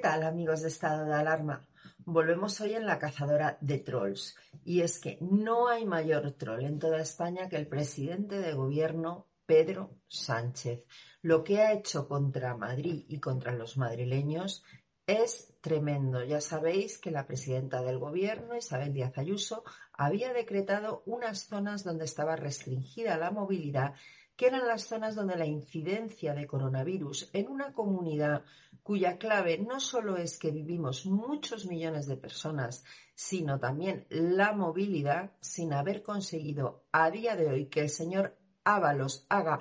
¿qué tal amigos de estado de alarma? Volvemos hoy en la cazadora de trolls. Y es que no hay mayor troll en toda España que el presidente de gobierno, Pedro Sánchez. Lo que ha hecho contra Madrid y contra los madrileños es tremendo. Ya sabéis que la presidenta del gobierno, Isabel Díaz Ayuso, había decretado unas zonas donde estaba restringida la movilidad que eran las zonas donde la incidencia de coronavirus en una comunidad cuya clave no solo es que vivimos muchos millones de personas, sino también la movilidad, sin haber conseguido a día de hoy que el señor Ábalos haga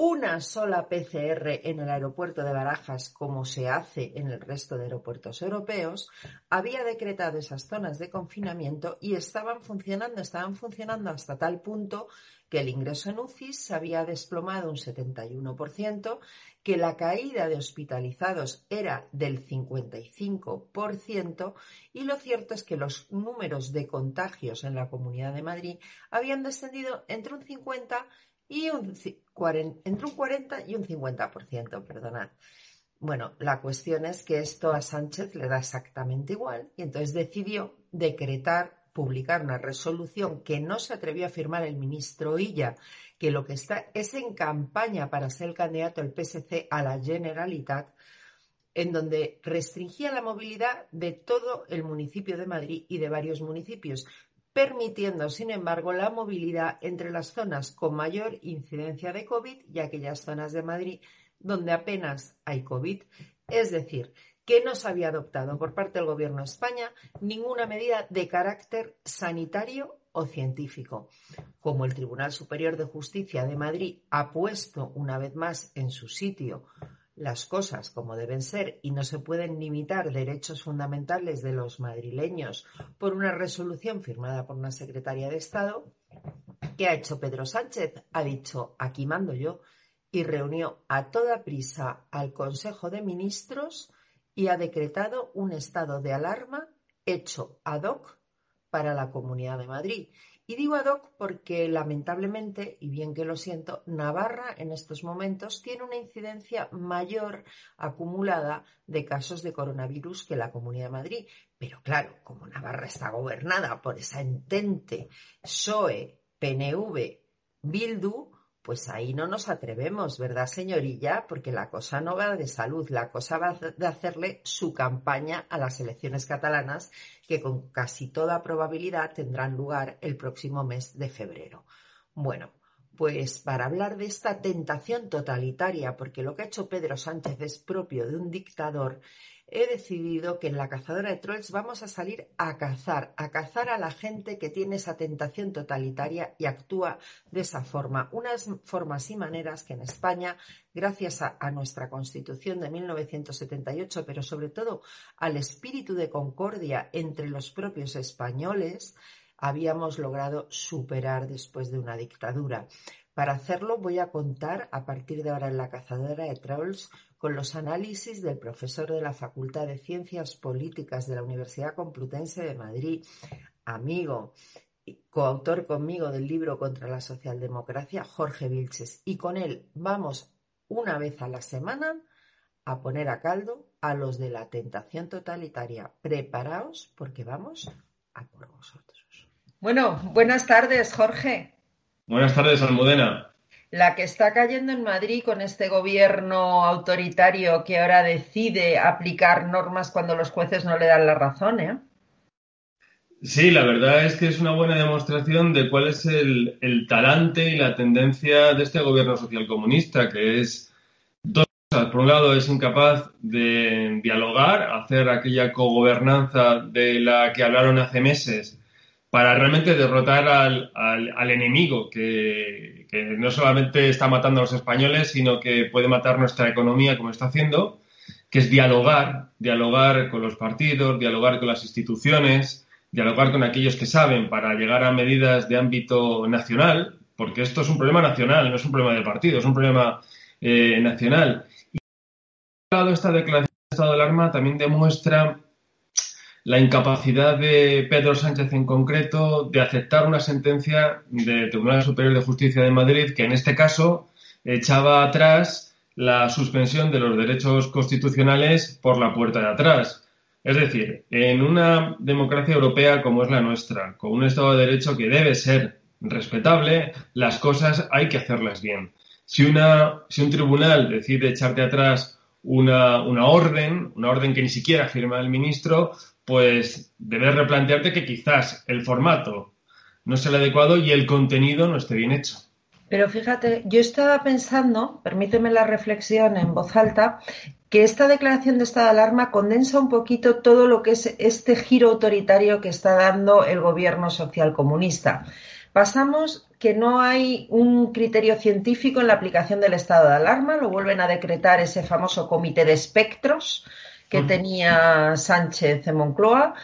una sola PCR en el aeropuerto de Barajas, como se hace en el resto de aeropuertos europeos, había decretado esas zonas de confinamiento y estaban funcionando, estaban funcionando hasta tal punto que el ingreso en UCI se había desplomado un 71%, que la caída de hospitalizados era del 55% y lo cierto es que los números de contagios en la Comunidad de Madrid habían descendido entre un 50 y entre un 40 y un 50%, perdonad. Bueno, la cuestión es que esto a Sánchez le da exactamente igual y entonces decidió decretar publicar una resolución que no se atrevió a firmar el ministro Illa, que lo que está es en campaña para ser el candidato del PSC a la Generalitat, en donde restringía la movilidad de todo el municipio de Madrid y de varios municipios, permitiendo, sin embargo, la movilidad entre las zonas con mayor incidencia de COVID y aquellas zonas de Madrid donde apenas hay COVID. Es decir, que no se había adoptado por parte del Gobierno de España ninguna medida de carácter sanitario o científico. Como el Tribunal Superior de Justicia de Madrid ha puesto una vez más en su sitio las cosas como deben ser y no se pueden limitar derechos fundamentales de los madrileños por una resolución firmada por una secretaria de Estado, ¿qué ha hecho Pedro Sánchez? Ha dicho, aquí mando yo, y reunió a toda prisa al Consejo de Ministros y ha decretado un estado de alarma hecho ad hoc para la Comunidad de Madrid. Y digo ad hoc porque lamentablemente, y bien que lo siento, Navarra en estos momentos tiene una incidencia mayor acumulada de casos de coronavirus que la Comunidad de Madrid. Pero claro, como Navarra está gobernada por esa entente PSOE, PNV, Bildu, pues ahí no nos atrevemos, ¿verdad, señorilla? Porque la cosa no va de salud, la cosa va de hacerle su campaña a las elecciones catalanas que con casi toda probabilidad tendrán lugar el próximo mes de febrero. Bueno, pues para hablar de esta tentación totalitaria, porque lo que ha hecho Pedro Sánchez es propio de un dictador, he decidido que en la cazadora de trolls vamos a salir a cazar, a cazar a la gente que tiene esa tentación totalitaria y actúa de esa forma. Unas formas y maneras que en España, gracias a, nuestra Constitución de 1978, pero sobre todo al espíritu de concordia entre los propios españoles, habíamos logrado superar después de una dictadura. Para hacerlo voy a contar a partir de ahora en la cazadora de trolls con los análisis del profesor de la Facultad de Ciencias Políticas de la Universidad Complutense de Madrid, amigo, coautor conmigo del libro Contra la Socialdemocracia, Jorge Vilches. Y con él vamos una vez a la semana a poner a caldo a los de la tentación totalitaria. Preparaos porque vamos a por vosotros. Bueno, buenas tardes, Jorge. Buenas tardes, Almudena. La que está cayendo en Madrid con este gobierno autoritario que ahora decide aplicar normas cuando los jueces no le dan la razón, ¿eh? Sí, la verdad es que es una buena demostración de cuál es el, talante y la tendencia de este gobierno socialcomunista, que es dos cosas. Por un lado, es incapaz de dialogar, hacer aquella cogobernanza de la que hablaron hace meses para realmente derrotar al, al, enemigo que, no solamente está matando a los españoles, sino que puede matar nuestra economía como está haciendo, que es dialogar, dialogar con los partidos, dialogar con las instituciones, dialogar con aquellos que saben para llegar a medidas de ámbito nacional, porque esto es un problema nacional, no es un problema del partido, es un problema eh, nacional. Y esta declaración de estado de alarma también demuestra la incapacidad de Pedro Sánchez en concreto de aceptar una sentencia del Tribunal Superior de Justicia de Madrid que en este caso echaba atrás la suspensión de los derechos constitucionales por la puerta de atrás. Es decir, en una democracia europea como es la nuestra, con un Estado de Derecho que debe ser respetable, las cosas hay que hacerlas bien. Si, una, si un tribunal decide echarte atrás una, una, orden, una orden que ni siquiera firma el ministro, pues debes replantearte que quizás el formato no sea el adecuado y el contenido no esté bien hecho. Pero fíjate, yo estaba pensando, permíteme la reflexión en voz alta, que esta declaración de estado de alarma condensa un poquito todo lo que es este giro autoritario que está dando el gobierno socialcomunista. Pasamos que no hay un criterio científico en la aplicación del estado de alarma, lo vuelven a decretar ese famoso comité de espectros que tenía Sánchez en Moncloa,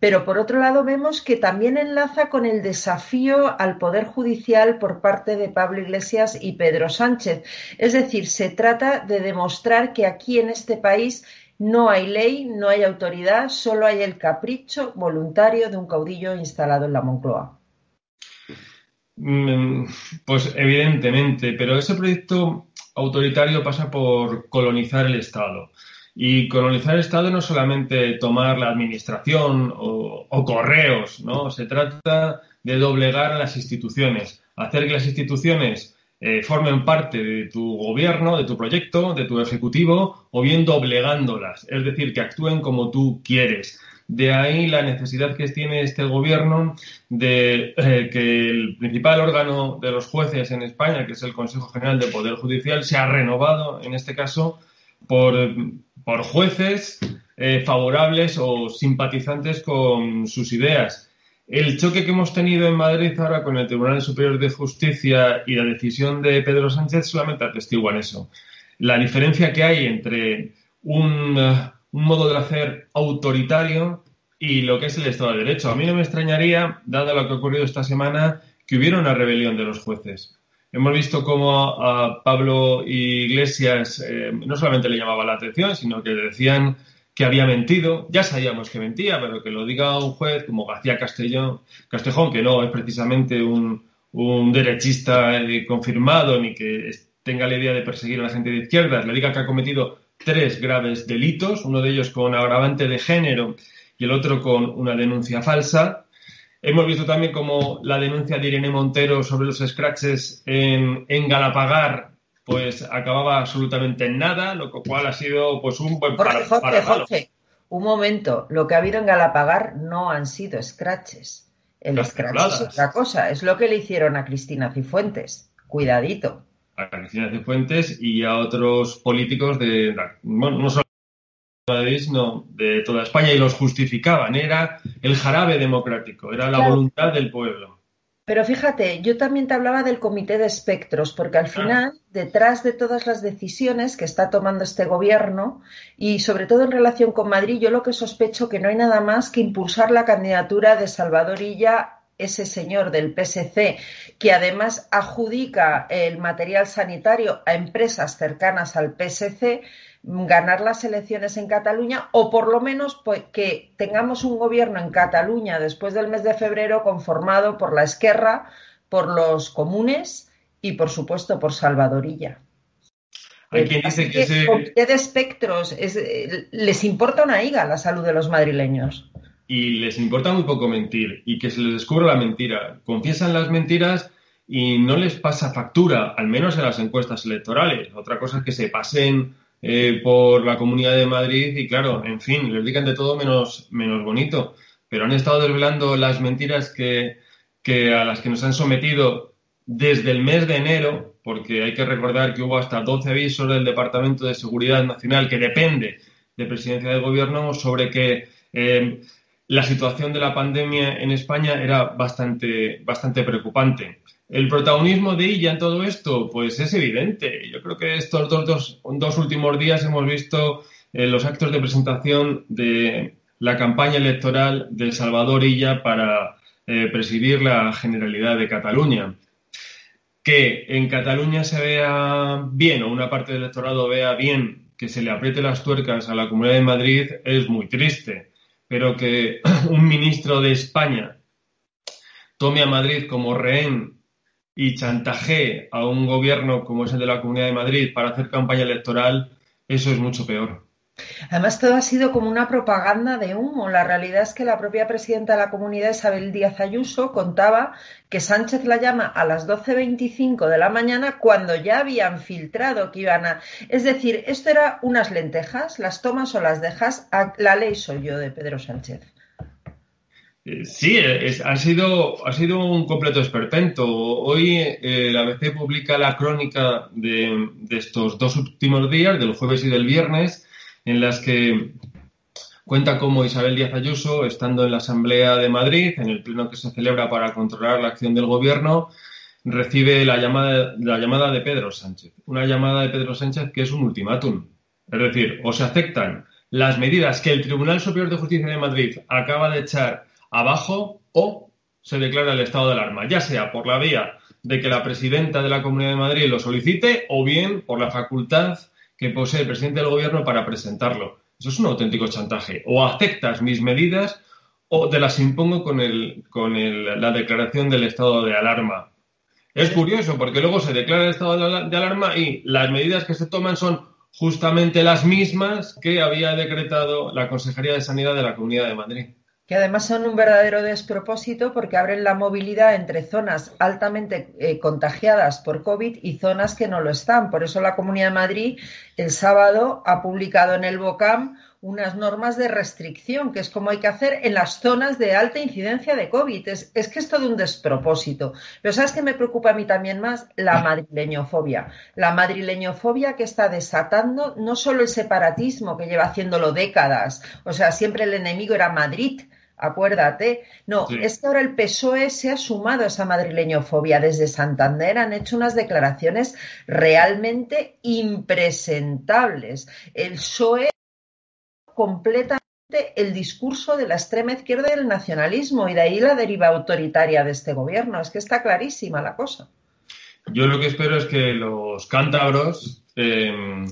pero por otro lado vemos que también enlaza con el desafío al Poder Judicial por parte de Pablo Iglesias y Pedro Sánchez. Es decir, se trata de demostrar que aquí en este país no hay ley, no hay autoridad, solo hay el capricho voluntario de un caudillo instalado en la Moncloa. Mm, pues evidentemente, pero ese proyecto autoritario pasa por colonizar el Estado. Y colonizar el Estado no es solamente tomar la administración o, correos, ¿no? Se trata de doblegar a las instituciones, hacer que las instituciones eh, formen parte de tu gobierno, de tu proyecto, de tu ejecutivo, o bien doblegándolas, es decir, que actúen como tú quieres. De ahí la necesidad que tiene este gobierno de eh, que el principal órgano de los jueces en España, que es el Consejo General de Poder Judicial, se ha renovado, en este caso, por jueces eh, favorables o simpatizantes con sus ideas. El choque que hemos tenido en Madrid ahora con el Tribunal Superior de Justicia y la decisión de Pedro Sánchez solamente atestiguan eso. La diferencia que hay entre un, un modo de hacer autoritario y lo que es el Estado de Derecho. A mí no me extrañaría, dado lo que ha ocurrido esta semana, que hubiera una rebelión de los jueces. Hemos visto cómo a Pablo Iglesias eh, no solamente le llamaba la atención, sino que decían que había mentido. Ya sabíamos que mentía, pero que lo diga un juez como García Castellón, Castejón, que no es precisamente un, derechista eh, confirmado ni que tenga la idea de perseguir a la gente de izquierdas, le diga que ha cometido tres graves delitos, uno de ellos con agravante de género y el otro con una denuncia falsa, Hemos visto también como la denuncia de Irene Montero sobre los scratches en, Galapagar pues acababa absolutamente en nada, lo cual ha sido pues un buen Jorge, Jorge, Jorge, un momento, lo que ha habido en Galapagar no han sido scratches. El scratch es otra cosa, es lo que le hicieron a Cristina Cifuentes. Cuidadito. A Cristina Cifuentes y a otros políticos de, bueno, no solo no, de toda España y los justificaban. Era el jarabe democrático, era la voluntad del pueblo. Pero fíjate, yo también te hablaba del comité de espectros, porque al final, detrás de todas las decisiones que está tomando este gobierno, y sobre todo en relación con Madrid, yo lo que sospecho que no hay nada más que impulsar la candidatura de Salvador Illa ese señor del PSC, que además adjudica el material sanitario a empresas cercanas al PSC, ganar las elecciones en Cataluña o por lo menos pues, que tengamos un gobierno en Cataluña después del mes de febrero conformado por la Esquerra, por los comunes y por supuesto por Salvadorilla. Hay quien dice que, de espectros eh, les importa una higa la salud de los madrileños. Y les importa muy poco mentir y que se les descubra la mentira. Confiesan las mentiras y no les pasa factura, al menos en las encuestas electorales. Otra cosa es que se pasen eh, por la Comunidad de Madrid y claro, en fin, les digan de todo menos, menos bonito, pero han estado desvelando las mentiras que, que a las que nos han sometido desde el mes de enero, porque hay que recordar que hubo hasta 12 avisos del Departamento de Seguridad Nacional, que depende de presidencia del Gobierno, sobre que eh, la situación de la pandemia en España era bastante, bastante preocupante. El protagonismo de ella en todo esto, pues es evidente. Yo creo que estos dos, dos, últimos días hemos visto eh, los actos de presentación de la campaña electoral de Salvador Illa para eh, presidir la Generalidad de Cataluña. Que en Cataluña se vea bien o una parte del electorado vea bien que se le apriete las tuercas a la Comunidad de Madrid es muy triste, pero que un ministro de España tome a Madrid como rehén y chantajee a un gobierno como es el de la Comunidad de Madrid para hacer campaña electoral, eso es mucho peor. Además, todo ha sido como una propaganda de humo. La realidad es que la propia presidenta de la comunidad, Isabel Díaz Ayuso, contaba que Sánchez la llama a las 12.25 de la mañana cuando ya habían filtrado que iban a... Es decir, esto era unas lentejas, las tomas o las dejas, la ley soy yo de Pedro Sánchez. Eh, sí, ha, sido, ha sido un completo esperpento. Hoy eh, la ABC publica la crónica de, de, estos dos últimos días, del jueves y del viernes, en las que cuenta cómo Isabel Díaz Ayuso, estando en la Asamblea de Madrid, en el pleno que se celebra para controlar la acción del Gobierno, recibe la llamada, la llamada de Pedro Sánchez. Una llamada de Pedro Sánchez que es un ultimátum. Es decir, o se aceptan las medidas que el Tribunal Superior de Justicia de Madrid acaba de echar abajo o se declara el estado de alarma, ya sea por la vía de que la presidenta de la Comunidad de Madrid lo solicite o bien por la facultad que posee el presidente del gobierno para presentarlo. Eso es un auténtico chantaje. O aceptas mis medidas o te las impongo con, el, con la declaración del estado de alarma. Es curioso porque luego se declara el estado de alarma y las medidas que se toman son justamente las mismas que había decretado la Consejería de Sanidad de la Comunidad de Madrid que además son un verdadero despropósito porque abren la movilidad entre zonas altamente eh, contagiadas por COVID y zonas que no lo están. Por eso la Comunidad de Madrid el sábado ha publicado en el BOCAM unas normas de restricción, que es como hay que hacer en las zonas de alta incidencia de COVID. Es, es que es todo un despropósito. Pero ¿sabes qué me preocupa a mí también más? La madrileñofobia. La madrileñofobia que está desatando no solo el separatismo, que lleva haciéndolo décadas, o sea, siempre el enemigo era Madrid, acuérdate. No, es que ahora el PSOE se ha sumado a esa madrileñofobia. Desde Santander han hecho unas declaraciones realmente impresentables. El PSOE completamente el discurso de la extrema izquierda y del nacionalismo y de ahí la deriva autoritaria de este gobierno. Es que está clarísima la cosa. Yo lo que espero es que los cántabros eh,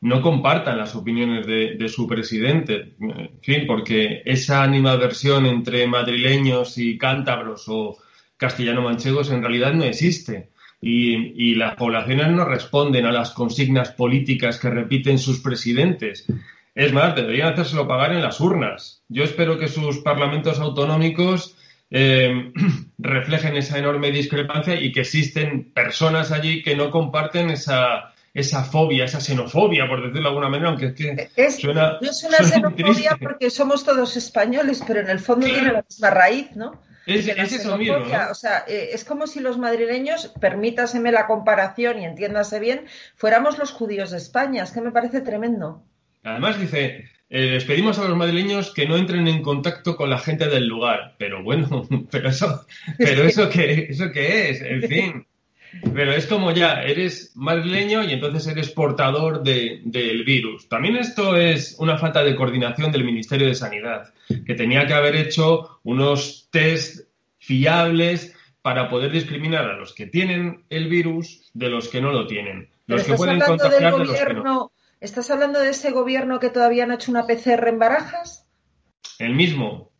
no compartan las opiniones de, su presidente, en fin, porque esa animadversión entre madrileños y cántabros o castellano-manchegos en realidad no existe. Y, las poblaciones no responden a las consignas políticas que repiten sus presidentes. Es más, deberían hacérselo pagar en las urnas. Yo espero que sus parlamentos autonómicos eh, reflejen esa enorme discrepancia y que existen personas allí que no comparten esa, esa fobia, esa xenofobia, por decirlo de alguna manera, aunque es que es, suena, no es una xenofobia porque somos todos españoles, pero en el fondo tiene la misma raíz, ¿no? Es, eso mismo, O sea, eh, es como si los madrileños, permítaseme la comparación y entiéndase bien, fuéramos los judíos de España. Es que me parece tremendo. Además dice, eh, les pedimos a los madrileños que no entren en contacto con la gente del lugar. Pero bueno, pero eso, pero eso qué, eso qué es, en fin. Pero es como ya, eres madrileño y entonces eres portador del virus. También esto es una falta de coordinación del Ministerio de Sanidad, que tenía que haber hecho unos test fiables para poder discriminar a los que tienen el virus de los que no lo tienen. Los que pueden contagiar de los que no. ¿Estás hablando de ese gobierno que todavía no ha hecho una PCR en barajas? El mismo,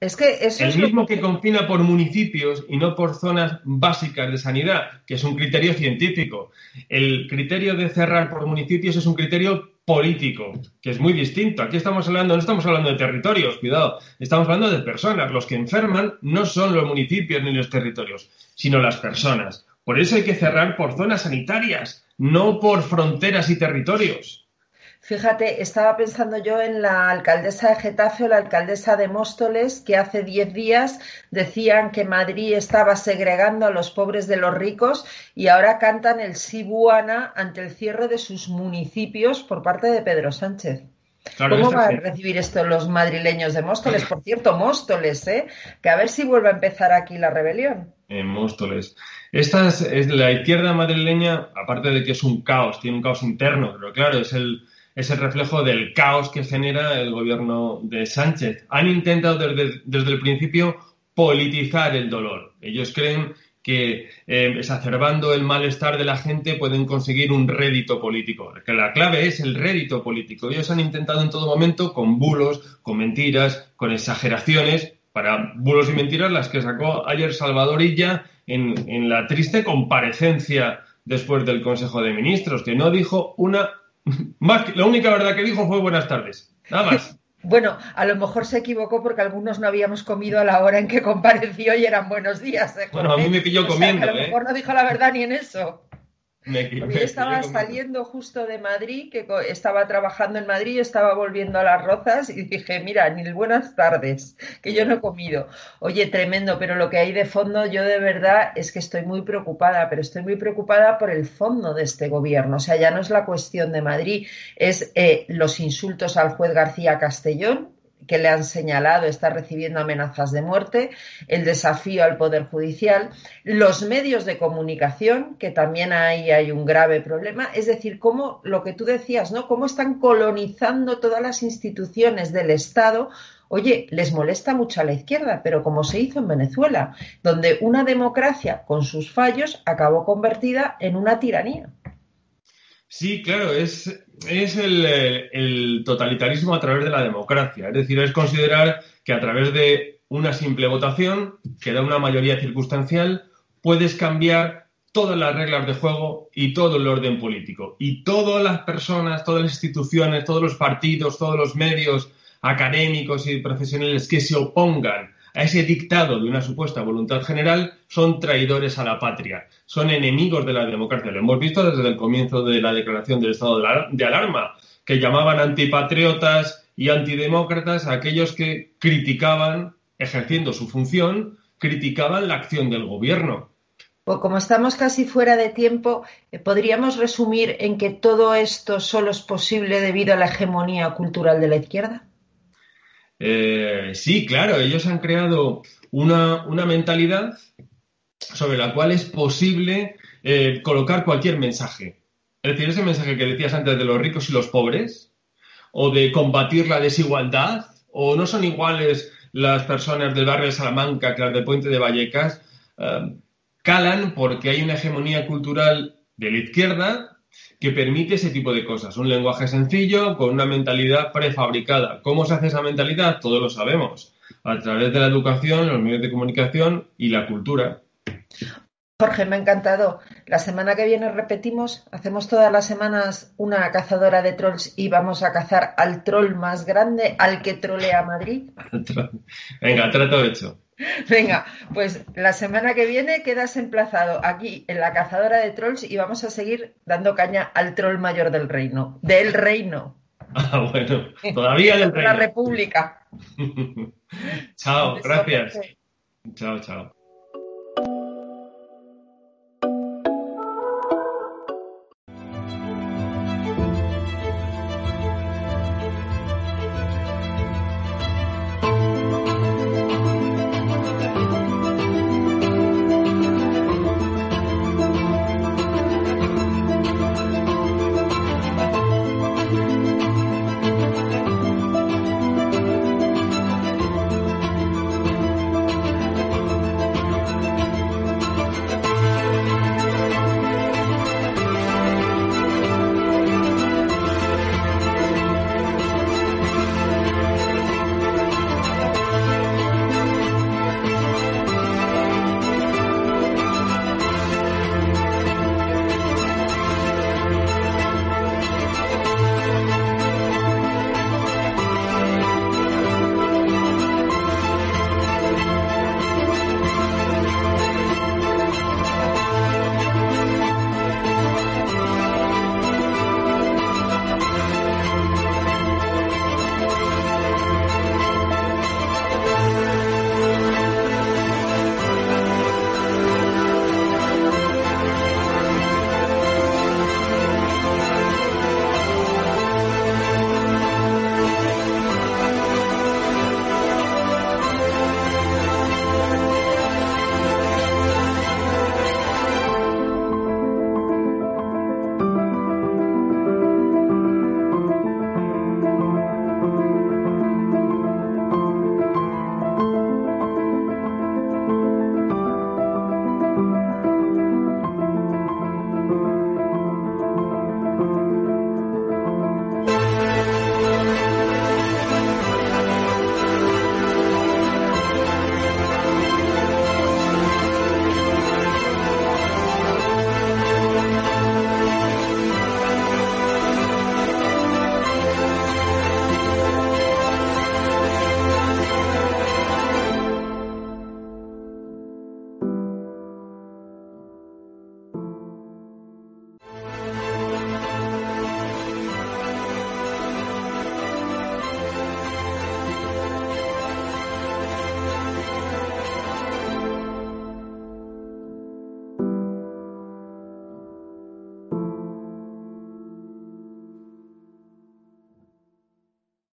es que el mismo que... confina por municipios y no por zonas básicas de sanidad, que es un criterio científico. El criterio de cerrar por municipios es un criterio político, que es muy distinto. Aquí estamos hablando, no estamos hablando de territorios, cuidado, estamos hablando de personas. Los que enferman no son los municipios ni los territorios, sino las personas. Por eso hay que cerrar por zonas sanitarias, no por fronteras y territorios. Fíjate, estaba pensando yo en la alcaldesa de Getafe o la alcaldesa de Móstoles, que hace diez días decían que Madrid estaba segregando a los pobres de los ricos y ahora cantan el Sibuana ante el cierre de sus municipios por parte de Pedro Sánchez. ¿Cómo van a recibir esto los madrileños de Móstoles? Por cierto, Móstoles, ¿eh? Que a ver si vuelve a empezar aquí la rebelión. En Móstoles. Esta es la izquierda madrileña, aparte de que es un caos, tiene un caos interno, pero claro, es el, es el reflejo del caos que genera el gobierno de Sánchez. Han intentado desde, el principio politizar el dolor. Ellos creen que eh, exacerbando el malestar de la gente pueden conseguir un rédito político. Que la clave es el rédito político. Ellos han intentado en todo momento con bulos, con mentiras, con exageraciones, para bulos y mentiras las que sacó ayer Salvador Illa en, la triste comparecencia después del Consejo de Ministros, que no dijo una... Más, la única verdad que dijo fue buenas tardes. Nada más. Bueno, a lo mejor se equivocó porque algunos no habíamos comido a la hora en que compareció y eran buenos días. ¿eh? Bueno, a mí me pilló comiendo. a lo ¿eh? mejor no dijo la verdad ni en eso yo estaba saliendo justo de Madrid, que estaba trabajando en Madrid, estaba volviendo a las rozas y dije, mira, ni buenas tardes, que yo no he comido. Oye, tremendo, pero lo que hay de fondo, yo de verdad es que estoy muy preocupada, pero estoy muy preocupada por el fondo de este gobierno. O sea, ya no es la cuestión de Madrid, es eh, los insultos al juez García Castellón, que le han señalado está recibiendo amenazas de muerte, el desafío al Poder Judicial, los medios de comunicación, que también ahí hay un grave problema, es decir, cómo lo que tú decías, ¿no? Cómo están colonizando todas las instituciones del Estado. Oye, les molesta mucho a la izquierda, pero como se hizo en Venezuela, donde una democracia con sus fallos acabó convertida en una tiranía. Sí, claro, es, es el, totalitarismo a través de la democracia. Es decir, es considerar que a través de una simple votación, que da una mayoría circunstancial, puedes cambiar todas las reglas de juego y todo el orden político. Y todas las personas, todas las instituciones, todos los partidos, todos los medios académicos y profesionales que se opongan a ese dictado de una supuesta voluntad general son traidores a la patria, son enemigos de la democracia. Lo hemos visto desde el comienzo de la declaración del estado de alarma, que llamaban antipatriotas y antidemócratas a aquellos que criticaban, ejerciendo su función, criticaban la acción del gobierno. Pues como estamos casi fuera de tiempo, eh, ¿podríamos resumir en que todo esto solo es posible debido a la hegemonía cultural de la izquierda? Eh, sí, claro, ellos han creado una, mentalidad sobre la cual es posible eh, colocar cualquier mensaje. Es decir, ese mensaje que decías antes de los ricos y los pobres, o de combatir la desigualdad, o no son iguales las personas del barrio de Salamanca que las del puente de Vallecas, eh, calan porque hay una hegemonía cultural de la izquierda que permite ese tipo de cosas. Un lenguaje sencillo con una mentalidad prefabricada. ¿Cómo se hace esa mentalidad? Todos lo sabemos. A través de la educación, los medios de comunicación y la cultura. Jorge, me ha encantado. La semana que viene repetimos, hacemos todas las semanas una cazadora de trolls y vamos a cazar al troll más grande, al que trolea Madrid. Venga, trato hecho. Venga, pues la semana que viene quedas emplazado aquí en la cazadora de trolls y vamos a seguir dando caña al troll mayor del reino. Del reino. Ah, bueno, todavía del reino. La república. chao, gracias. Chao, chao.